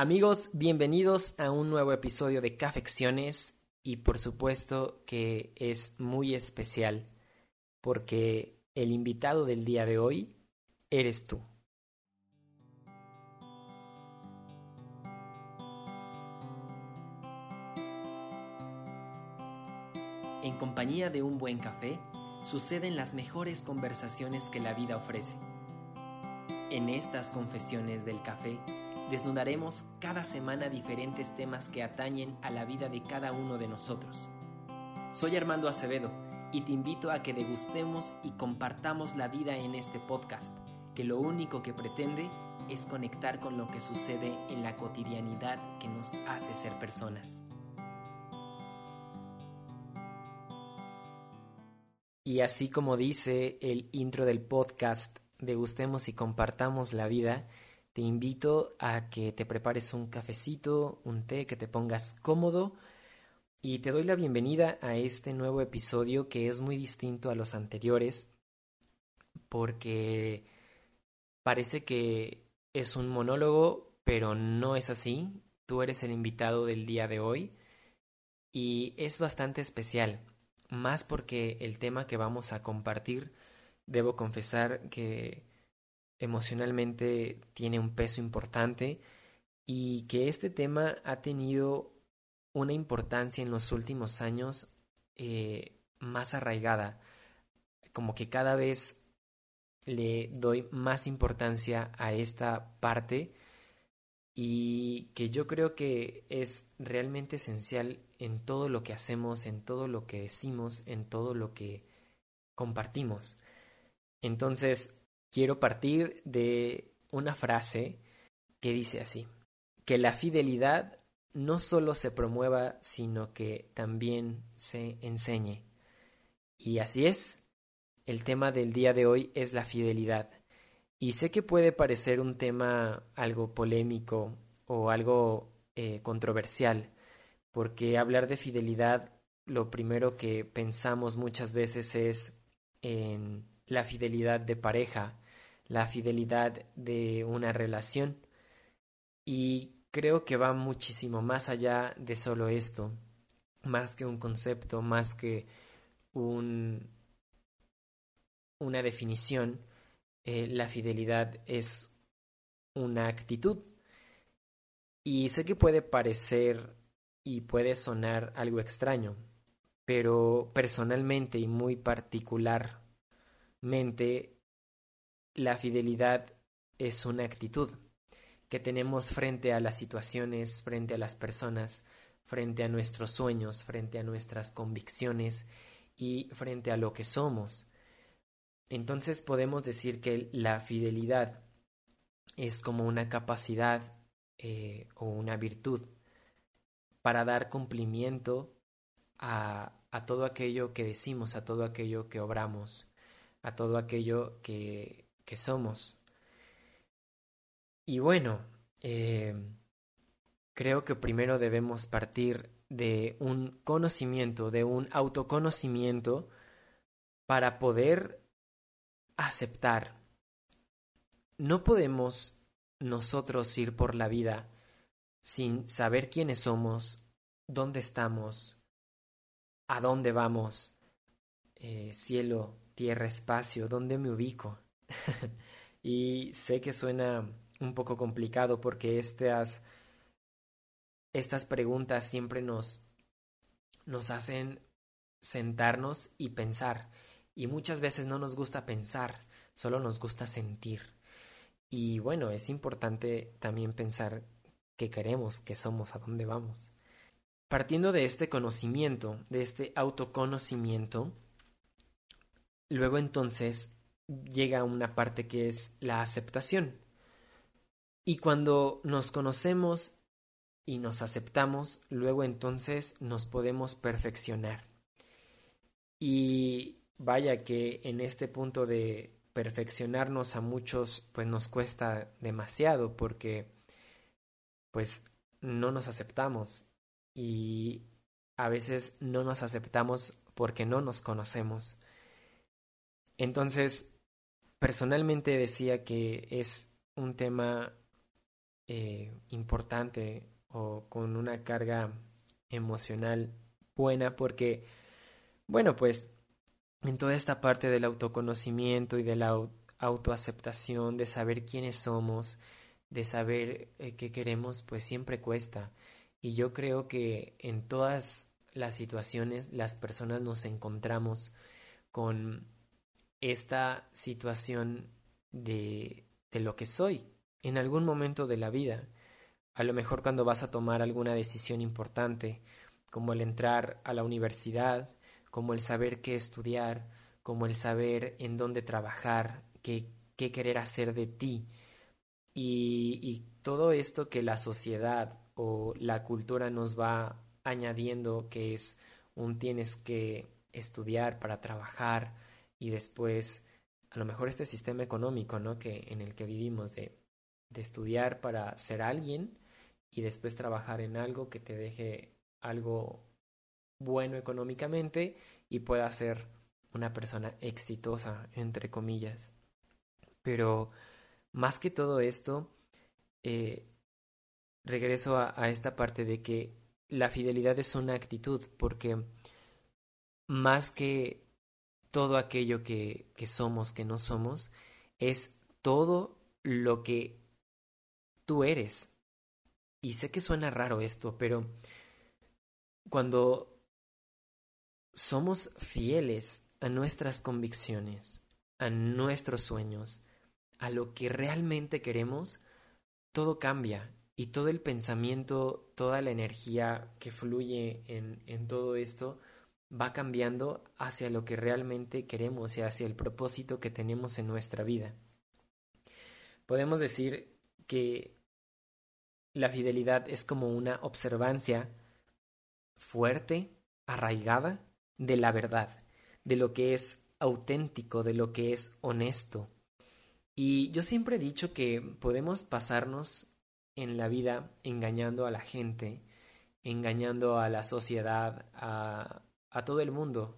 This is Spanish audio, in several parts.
Amigos, bienvenidos a un nuevo episodio de Cafecciones y por supuesto que es muy especial porque el invitado del día de hoy eres tú. En compañía de un buen café suceden las mejores conversaciones que la vida ofrece. En estas confesiones del café desnudaremos cada semana diferentes temas que atañen a la vida de cada uno de nosotros. Soy Armando Acevedo y te invito a que degustemos y compartamos la vida en este podcast, que lo único que pretende es conectar con lo que sucede en la cotidianidad que nos hace ser personas. Y así como dice el intro del podcast, degustemos y compartamos la vida, te invito a que te prepares un cafecito, un té, que te pongas cómodo y te doy la bienvenida a este nuevo episodio que es muy distinto a los anteriores porque parece que es un monólogo, pero no es así. Tú eres el invitado del día de hoy y es bastante especial, más porque el tema que vamos a compartir, debo confesar que emocionalmente tiene un peso importante y que este tema ha tenido una importancia en los últimos años eh, más arraigada, como que cada vez le doy más importancia a esta parte y que yo creo que es realmente esencial en todo lo que hacemos, en todo lo que decimos, en todo lo que compartimos. Entonces, quiero partir de una frase que dice así, que la fidelidad no solo se promueva, sino que también se enseñe. Y así es, el tema del día de hoy es la fidelidad. Y sé que puede parecer un tema algo polémico o algo eh, controversial, porque hablar de fidelidad lo primero que pensamos muchas veces es en la fidelidad de pareja, la fidelidad de una relación. Y creo que va muchísimo más allá de solo esto, más que un concepto, más que un, una definición. Eh, la fidelidad es una actitud. Y sé que puede parecer y puede sonar algo extraño, pero personalmente y muy particularmente la fidelidad es una actitud que tenemos frente a las situaciones, frente a las personas, frente a nuestros sueños, frente a nuestras convicciones y frente a lo que somos. Entonces podemos decir que la fidelidad es como una capacidad eh, o una virtud para dar cumplimiento a, a todo aquello que decimos, a todo aquello que obramos, a todo aquello que, que somos. Y bueno, eh, creo que primero debemos partir de un conocimiento, de un autoconocimiento, para poder aceptar. No podemos nosotros ir por la vida sin saber quiénes somos, dónde estamos, a dónde vamos, eh, cielo, tierra, espacio, dónde me ubico. y sé que suena un poco complicado porque estas, estas preguntas siempre nos, nos hacen sentarnos y pensar. Y muchas veces no nos gusta pensar, solo nos gusta sentir. Y bueno, es importante también pensar qué queremos, qué somos, a dónde vamos. Partiendo de este conocimiento, de este autoconocimiento, luego entonces llega una parte que es la aceptación. Y cuando nos conocemos y nos aceptamos, luego entonces nos podemos perfeccionar. Y vaya que en este punto de perfeccionarnos a muchos pues nos cuesta demasiado porque pues no nos aceptamos y a veces no nos aceptamos porque no nos conocemos. Entonces, personalmente decía que es un tema eh, importante o con una carga emocional buena porque, bueno, pues en toda esta parte del autoconocimiento y de la autoaceptación, de saber quiénes somos, de saber eh, qué queremos, pues siempre cuesta. Y yo creo que en todas las situaciones las personas nos encontramos con esta situación de, de lo que soy en algún momento de la vida. A lo mejor cuando vas a tomar alguna decisión importante, como el entrar a la universidad, como el saber qué estudiar, como el saber en dónde trabajar, qué, qué querer hacer de ti. Y, y todo esto que la sociedad o la cultura nos va añadiendo, que es un tienes que estudiar para trabajar y después a lo mejor este sistema económico, ¿no? que en el que vivimos de, de estudiar para ser alguien y después trabajar en algo que te deje algo bueno económicamente y pueda ser una persona exitosa, entre comillas. Pero más que todo esto, eh, regreso a, a esta parte de que la fidelidad es una actitud, porque más que todo aquello que, que somos, que no somos, es todo lo que tú eres. Y sé que suena raro esto, pero cuando somos fieles a nuestras convicciones, a nuestros sueños, a lo que realmente queremos, todo cambia y todo el pensamiento, toda la energía que fluye en, en todo esto va cambiando hacia lo que realmente queremos y hacia el propósito que tenemos en nuestra vida. Podemos decir que la fidelidad es como una observancia fuerte, arraigada de la verdad, de lo que es auténtico, de lo que es honesto. Y yo siempre he dicho que podemos pasarnos en la vida engañando a la gente, engañando a la sociedad, a, a todo el mundo,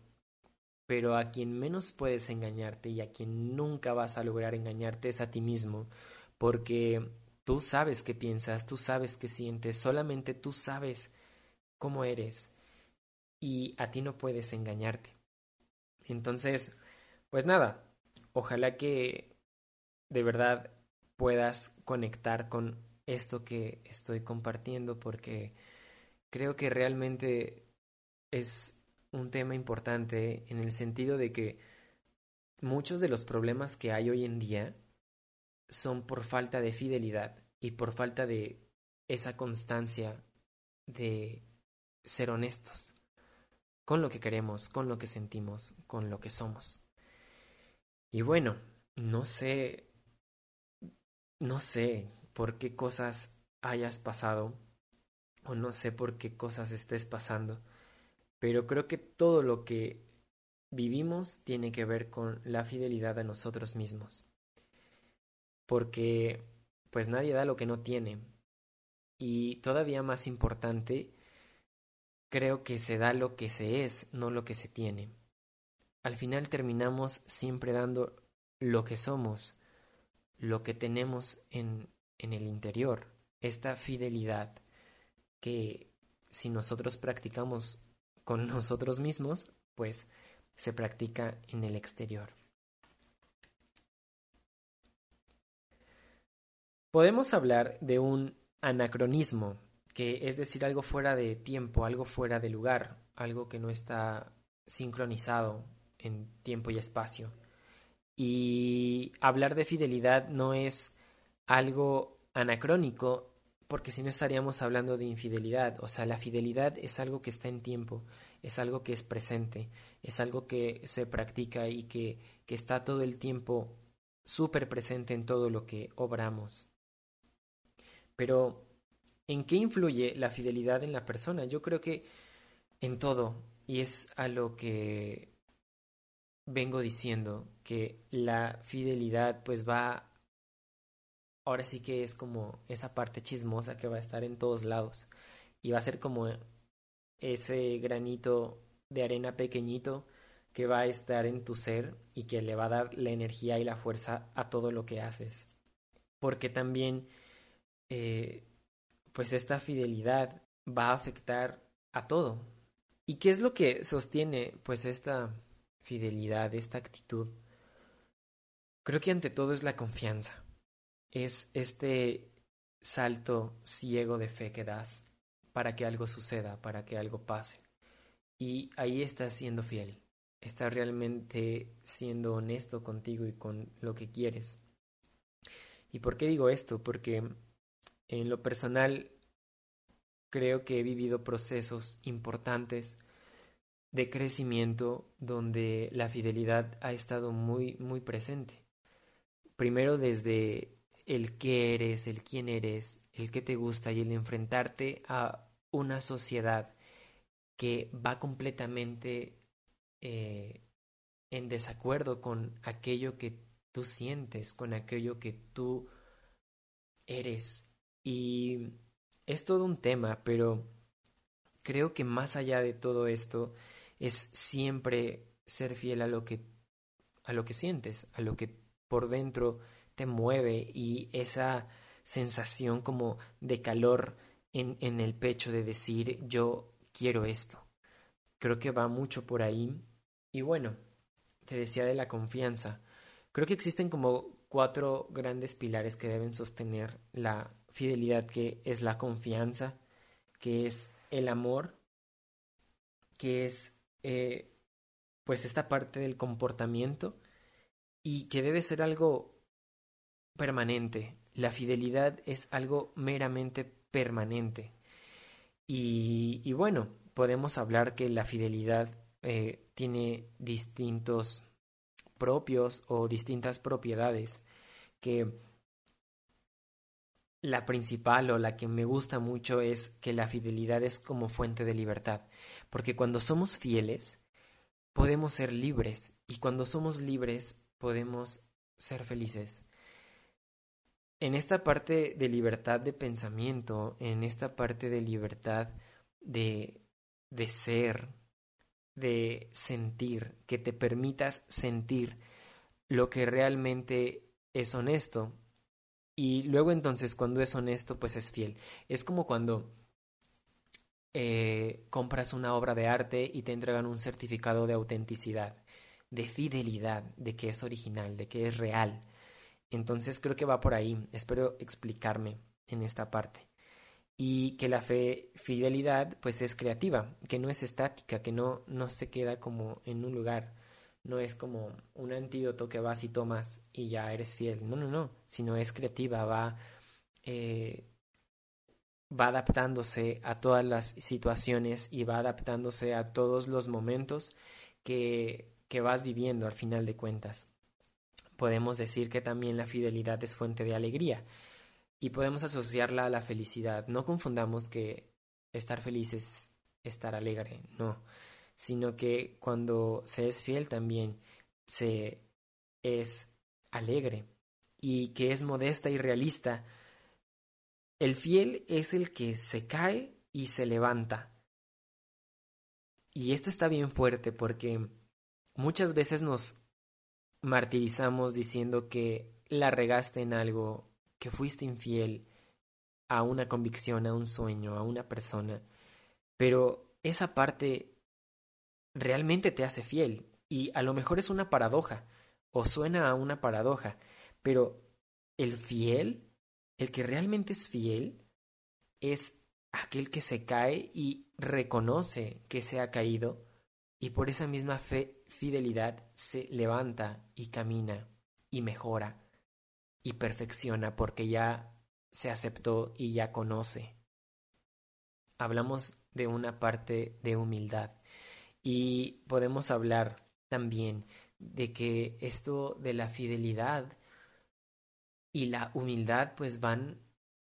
pero a quien menos puedes engañarte y a quien nunca vas a lograr engañarte es a ti mismo, porque tú sabes qué piensas, tú sabes qué sientes, solamente tú sabes cómo eres y a ti no puedes engañarte. Entonces, pues nada, ojalá que de verdad puedas conectar con esto que estoy compartiendo porque creo que realmente es un tema importante en el sentido de que muchos de los problemas que hay hoy en día son por falta de fidelidad y por falta de esa constancia de ser honestos con lo que queremos, con lo que sentimos, con lo que somos. Y bueno, no sé, no sé por qué cosas hayas pasado o no sé por qué cosas estés pasando, pero creo que todo lo que vivimos tiene que ver con la fidelidad a nosotros mismos. Porque pues nadie da lo que no tiene. Y todavía más importante, creo que se da lo que se es, no lo que se tiene. Al final terminamos siempre dando lo que somos, lo que tenemos en, en el interior, esta fidelidad que si nosotros practicamos con nosotros mismos, pues se practica en el exterior. Podemos hablar de un anacronismo, que es decir, algo fuera de tiempo, algo fuera de lugar, algo que no está sincronizado en tiempo y espacio. Y hablar de fidelidad no es algo anacrónico, porque si no estaríamos hablando de infidelidad. O sea, la fidelidad es algo que está en tiempo, es algo que es presente, es algo que se practica y que, que está todo el tiempo súper presente en todo lo que obramos. Pero, ¿en qué influye la fidelidad en la persona? Yo creo que en todo, y es a lo que vengo diciendo, que la fidelidad pues va ahora sí que es como esa parte chismosa que va a estar en todos lados y va a ser como ese granito de arena pequeñito que va a estar en tu ser y que le va a dar la energía y la fuerza a todo lo que haces. Porque también eh, pues esta fidelidad va a afectar a todo. ¿Y qué es lo que sostiene pues esta fidelidad, esta actitud? Creo que ante todo es la confianza. Es este salto ciego de fe que das para que algo suceda, para que algo pase. Y ahí estás siendo fiel. Estás realmente siendo honesto contigo y con lo que quieres. ¿Y por qué digo esto? Porque en lo personal creo que he vivido procesos importantes de crecimiento donde la fidelidad ha estado muy muy presente. Primero desde el qué eres, el quién eres, el qué te gusta y el enfrentarte a una sociedad que va completamente eh, en desacuerdo con aquello que tú sientes, con aquello que tú eres. Y es todo un tema, pero creo que más allá de todo esto es siempre ser fiel a lo que a lo que sientes, a lo que por dentro mueve y esa sensación como de calor en, en el pecho de decir yo quiero esto. Creo que va mucho por ahí. Y bueno, te decía de la confianza. Creo que existen como cuatro grandes pilares que deben sostener la fidelidad, que es la confianza, que es el amor, que es eh, pues esta parte del comportamiento y que debe ser algo permanente. La fidelidad es algo meramente permanente. Y, bueno, podemos hablar que la fidelidad eh, tiene distintos propios o distintas propiedades que la principal o la que me gusta mucho es que la fidelidad es como fuente de libertad, porque cuando somos fieles podemos ser libres y cuando somos libres podemos ser felices. En esta parte de libertad de pensamiento, en esta parte de libertad de, de ser, de sentir, que te permitas sentir lo que realmente es honesto. Y luego entonces cuando es honesto, pues es fiel. Es como cuando eh, compras una obra de arte y te entregan un certificado de autenticidad, de fidelidad, de que es original, de que es real. Entonces creo que va por ahí. Espero explicarme en esta parte y que la fe fidelidad pues es creativa, que no es estática, que no, no se queda como en un lugar, no es como un antídoto que vas y tomas y ya eres fiel, no, no, no, sino es creativa, va, eh, va adaptándose a todas las situaciones y va adaptándose a todos los momentos que, que vas viviendo al final de cuentas. Podemos decir que también la fidelidad es fuente de alegría, y podemos asociarla a la felicidad. No confundamos que estar feliz es estar alegre, no, sino que cuando se es fiel también se es alegre y que es modesta y realista. El fiel es el que se cae y se levanta. Y esto está bien fuerte porque muchas veces nos martirizamos diciendo que la regaste en algo que fuiste infiel a una convicción, a un sueño, a una persona, pero esa parte realmente te hace fiel y a lo mejor es una paradoja o suena a una paradoja, pero el fiel, el que realmente es fiel, es aquel que se cae y reconoce que se ha caído y por esa misma fe, fidelidad se levanta y camina y mejora y perfecciona porque ya se aceptó y ya conoce. Hablamos de una parte de humildad y podemos hablar también de que esto de la fidelidad y la humildad pues van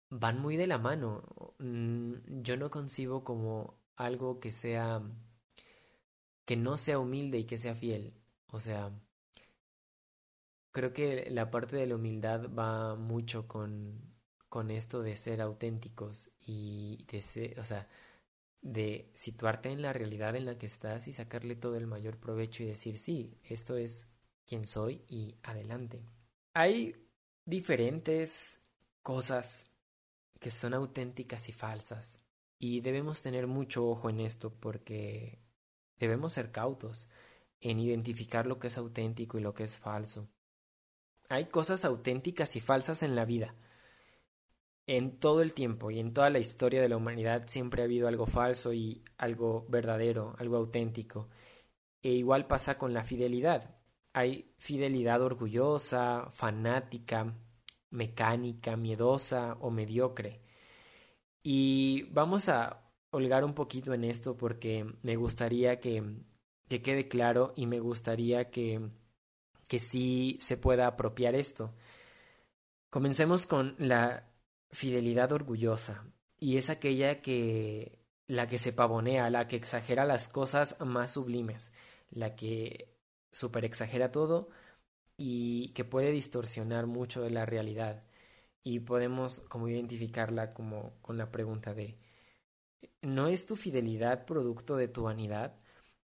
van muy de la mano. Mm, yo no concibo como algo que sea que no sea humilde y que sea fiel. O sea, creo que la parte de la humildad va mucho con, con esto de ser auténticos y de ser, o sea, de situarte en la realidad en la que estás y sacarle todo el mayor provecho y decir, sí, esto es quien soy y adelante. Hay diferentes cosas que son auténticas y falsas. Y debemos tener mucho ojo en esto porque debemos ser cautos en identificar lo que es auténtico y lo que es falso. Hay cosas auténticas y falsas en la vida. En todo el tiempo y en toda la historia de la humanidad siempre ha habido algo falso y algo verdadero, algo auténtico. E igual pasa con la fidelidad. Hay fidelidad orgullosa, fanática, mecánica, miedosa o mediocre. Y vamos a holgar un poquito en esto porque me gustaría que, que quede claro y me gustaría que, que sí se pueda apropiar esto. Comencemos con la fidelidad orgullosa y es aquella que la que se pavonea, la que exagera las cosas más sublimes, la que super exagera todo y que puede distorsionar mucho de la realidad. Y podemos como identificarla como con la pregunta de ¿no es tu fidelidad producto de tu vanidad?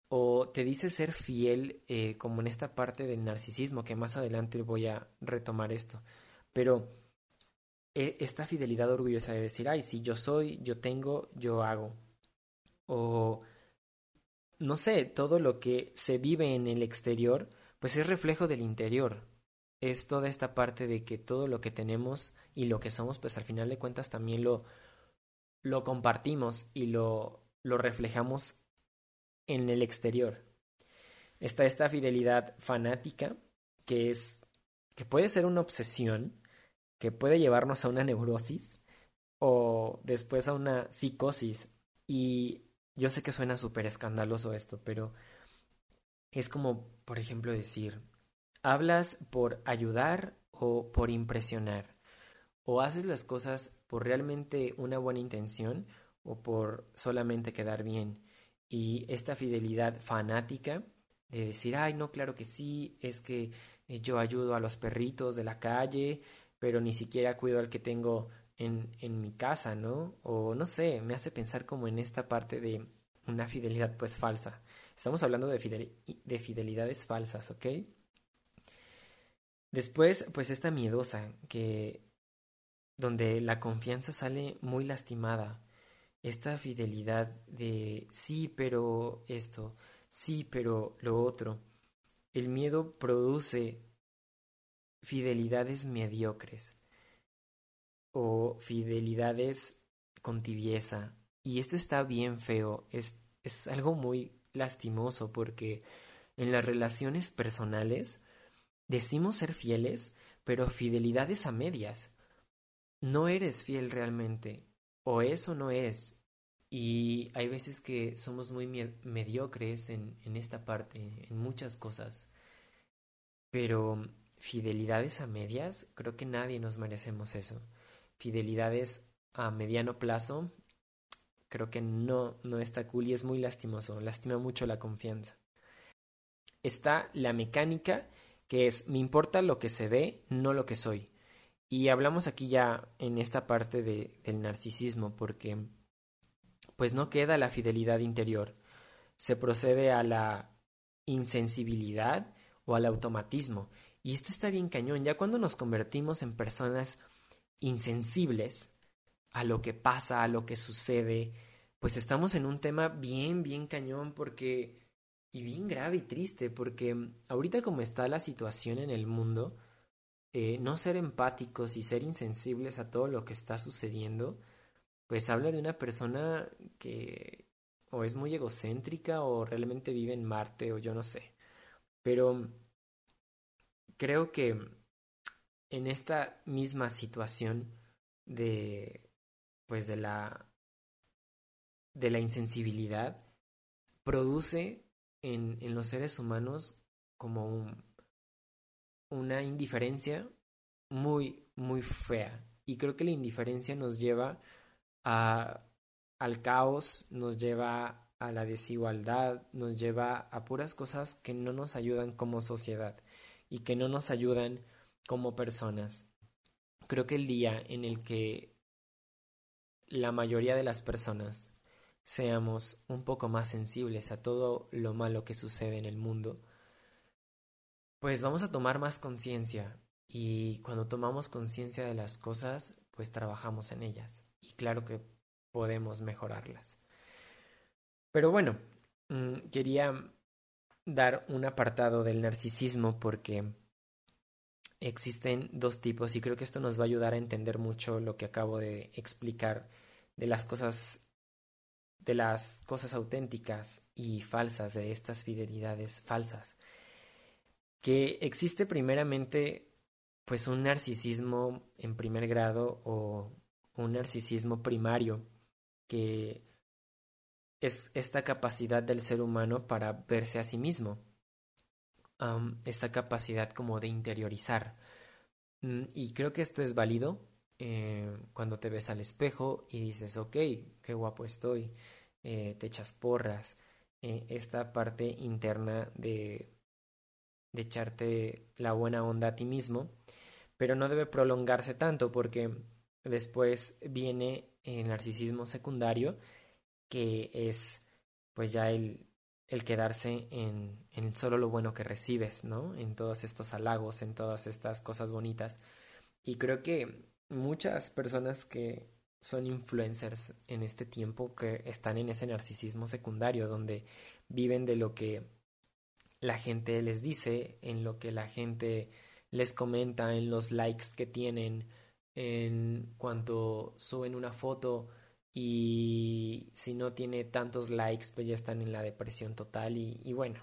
¿O te dice ser fiel eh, como en esta parte del narcisismo que más adelante voy a retomar esto? Pero e, esta fidelidad orgullosa de decir, ay, si yo soy, yo tengo, yo hago. O no sé, todo lo que se vive en el exterior, pues es reflejo del interior. Es toda esta parte de que todo lo que tenemos y lo que somos, pues al final de cuentas también lo, lo compartimos y lo, lo reflejamos en el exterior. Está esta fidelidad fanática, que es, que puede ser una obsesión, que puede llevarnos a una neurosis o después a una psicosis. Y yo sé que suena súper escandaloso esto, pero es como, por ejemplo, decir, hablas por ayudar o por impresionar, o haces las cosas por realmente una buena intención o por solamente quedar bien. Y esta fidelidad fanática de decir, ay, no, claro que sí, es que eh, yo ayudo a los perritos de la calle, pero ni siquiera cuido al que tengo en, en mi casa, ¿no? O no sé, me hace pensar como en esta parte de una fidelidad pues falsa. Estamos hablando de, de fidelidades falsas, ¿ok? Después, pues esta miedosa, que donde la confianza sale muy lastimada. Esta fidelidad de sí, pero esto, sí, pero lo otro. El miedo produce fidelidades mediocres o fidelidades con tibieza. Y esto está bien feo, es, es algo muy lastimoso porque en las relaciones personales decimos ser fieles, pero fidelidades a medias. No eres fiel realmente, o eso no es. Y hay veces que somos muy mediocres en, en esta parte, en muchas cosas. Pero fidelidades a medias, creo que nadie nos merecemos eso. Fidelidades a mediano plazo, creo que no, no está cool y es muy lastimoso, lastima mucho la confianza. Está la mecánica, que es me importa lo que se ve, no lo que soy. Y hablamos aquí ya en esta parte de, del narcisismo, porque pues no queda la fidelidad interior, se procede a la insensibilidad o al automatismo. Y esto está bien cañón. Ya cuando nos convertimos en personas insensibles a lo que pasa, a lo que sucede, pues estamos en un tema bien, bien cañón porque... y bien grave y triste porque ahorita como está la situación en el mundo, eh, no ser empáticos y ser insensibles a todo lo que está sucediendo, pues habla de una persona que o es muy egocéntrica o realmente vive en Marte o yo no sé. Pero creo que en esta misma situación de pues de la de la insensibilidad produce en, en los seres humanos como un, una indiferencia muy muy fea y creo que la indiferencia nos lleva a al caos, nos lleva a la desigualdad, nos lleva a puras cosas que no nos ayudan como sociedad y que no nos ayudan como personas. Creo que el día en el que la mayoría de las personas seamos un poco más sensibles a todo lo malo que sucede en el mundo, pues vamos a tomar más conciencia y cuando tomamos conciencia de las cosas, pues trabajamos en ellas. Y claro que podemos mejorarlas. Pero bueno, mm, quería dar un apartado del narcisismo porque existen dos tipos y creo que esto nos va a ayudar a entender mucho lo que acabo de explicar de las cosas de las cosas auténticas y falsas de estas fidelidades falsas que existe primeramente pues un narcisismo en primer grado o un narcisismo primario que es esta capacidad del ser humano para verse a sí mismo, esta capacidad como de interiorizar. Mm, y creo que esto es válido eh, cuando te ves al espejo y dices, ok, qué guapo estoy, eh, te echas porras, eh, esta parte interna de, de echarte la buena onda a ti mismo, pero no debe prolongarse tanto porque después viene el narcisismo secundario, que es pues ya el, el quedarse en, en solo lo bueno que recibes, ¿no? En todos estos halagos, en todas estas cosas bonitas. Y creo que muchas personas que son influencers en este tiempo que están en ese narcisismo secundario, donde viven de lo que la gente les dice, en lo que la gente les comenta, en los likes que tienen, en cuanto suben una foto y si no tiene tantos likes pues ya están en la depresión total y, y bueno,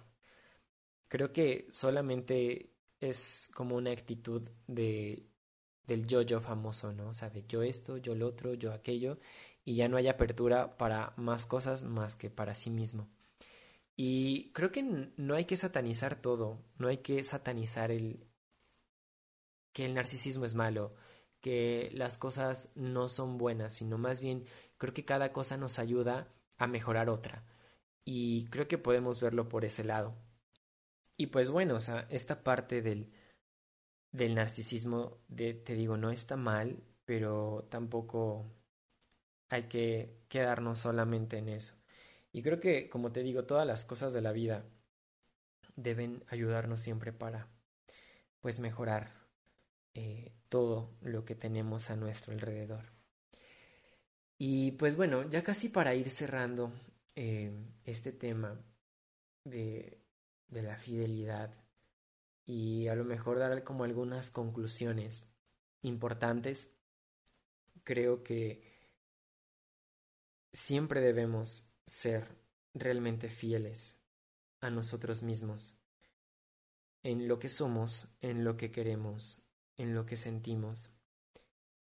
creo que solamente es como una actitud de del yo-yo famoso, ¿no? O sea, de yo esto, yo lo otro, yo aquello, y ya no hay apertura para más cosas más que para sí mismo. Y creo que no hay que satanizar todo, no hay que satanizar el que el narcisismo es malo, que las cosas no son buenas, sino más bien creo que cada cosa nos ayuda a mejorar otra. Y creo que podemos verlo por ese lado. Y pues bueno, o sea, esta parte del, del narcisismo, de, te digo, no está mal, pero tampoco hay que quedarnos solamente en eso. Y creo que, como te digo, todas las cosas de la vida deben ayudarnos siempre para, pues, mejorar eh, todo lo que tenemos a nuestro alrededor. Y pues bueno, ya casi para ir cerrando eh, este tema de, de la fidelidad y a lo mejor dar como algunas conclusiones importantes, creo que siempre debemos ser realmente fieles a nosotros mismos, en lo que somos, en lo que queremos, en lo que sentimos,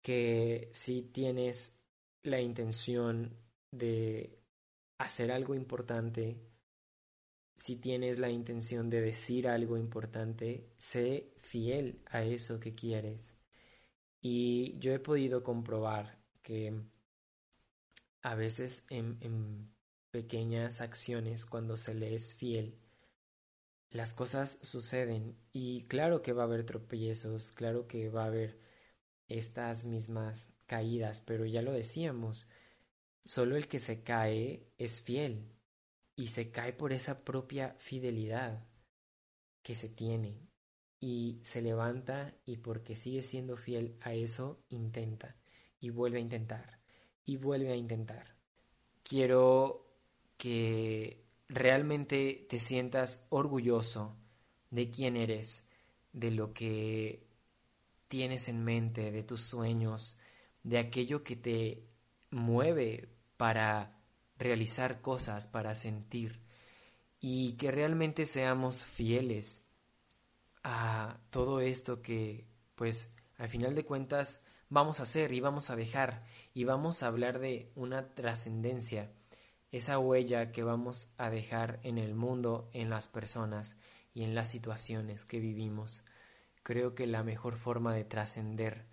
que si tienes la intención de hacer algo importante, si tienes la intención de decir algo importante, sé fiel a eso que quieres. Y yo he podido comprobar que a veces en, en pequeñas acciones, cuando se le es fiel, las cosas suceden y claro que va a haber tropiezos, claro que va a haber estas mismas caídas, pero ya lo decíamos, solo el que se cae es fiel y se cae por esa propia fidelidad que se tiene y se levanta y porque sigue siendo fiel a eso intenta y vuelve a intentar y vuelve a intentar. Quiero que realmente te sientas orgulloso de quién eres, de lo que tienes en mente, de tus sueños, de aquello que te mueve para realizar cosas, para sentir, y que realmente seamos fieles a todo esto que, pues, al final de cuentas, vamos a hacer y vamos a dejar y vamos a hablar de una trascendencia esa huella que vamos a dejar en el mundo, en las personas y en las situaciones que vivimos. Creo que la mejor forma de trascender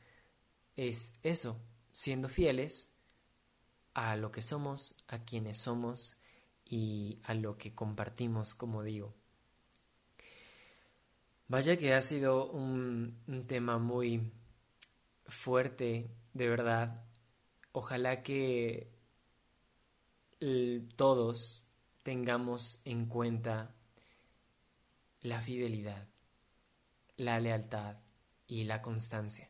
es eso, siendo fieles a lo que somos, a quienes somos y a lo que compartimos, como digo. Vaya que ha sido un, un tema muy fuerte, de verdad. Ojalá que todos tengamos en cuenta la fidelidad, la lealtad y la constancia.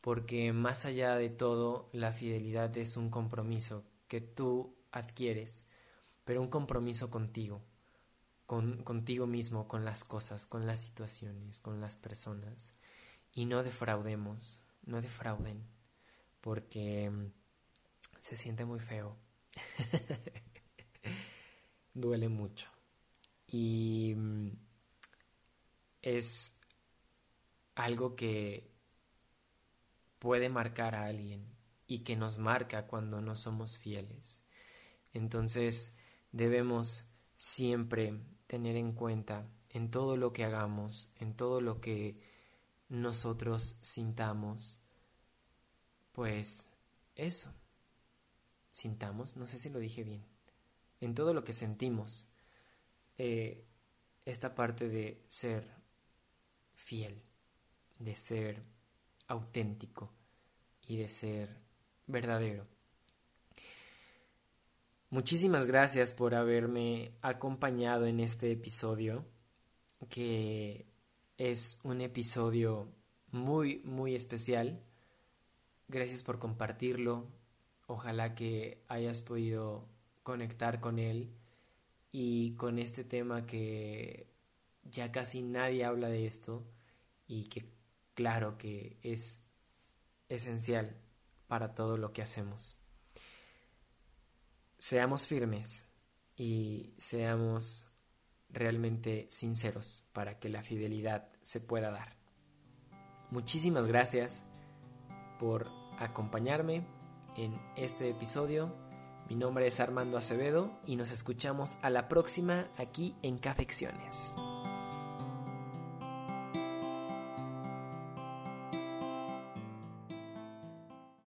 porque más allá de todo, la fidelidad es un compromiso que tú adquieres, pero un compromiso contigo, con, contigo mismo, con las cosas, con las situaciones, con las personas. Y no defraudemos, no defrauden, porque mm, se siente muy feo. Duele mucho. Y mm, es algo que puede marcar a alguien y que nos marca cuando no somos fieles. Entonces debemos siempre tener en cuenta en todo lo que hagamos, en todo lo que nosotros sintamos, pues eso, sintamos, no sé si lo dije bien, en todo lo que sentimos, eh, esta parte de ser fiel, de ser auténtico y de ser verdadero. Muchísimas gracias por haberme acompañado en este episodio, que es un episodio muy, muy especial. Gracias por compartirlo. Ojalá que hayas podido conectar con él y con este tema que ya casi nadie habla de esto y que claro que es esencial para todo lo que hacemos. Seamos firmes y seamos realmente sinceros para que la fidelidad se pueda dar. Muchísimas gracias por acompañarme en este episodio. Mi nombre es Armando Acevedo y nos escuchamos a la próxima aquí en Cafecciones.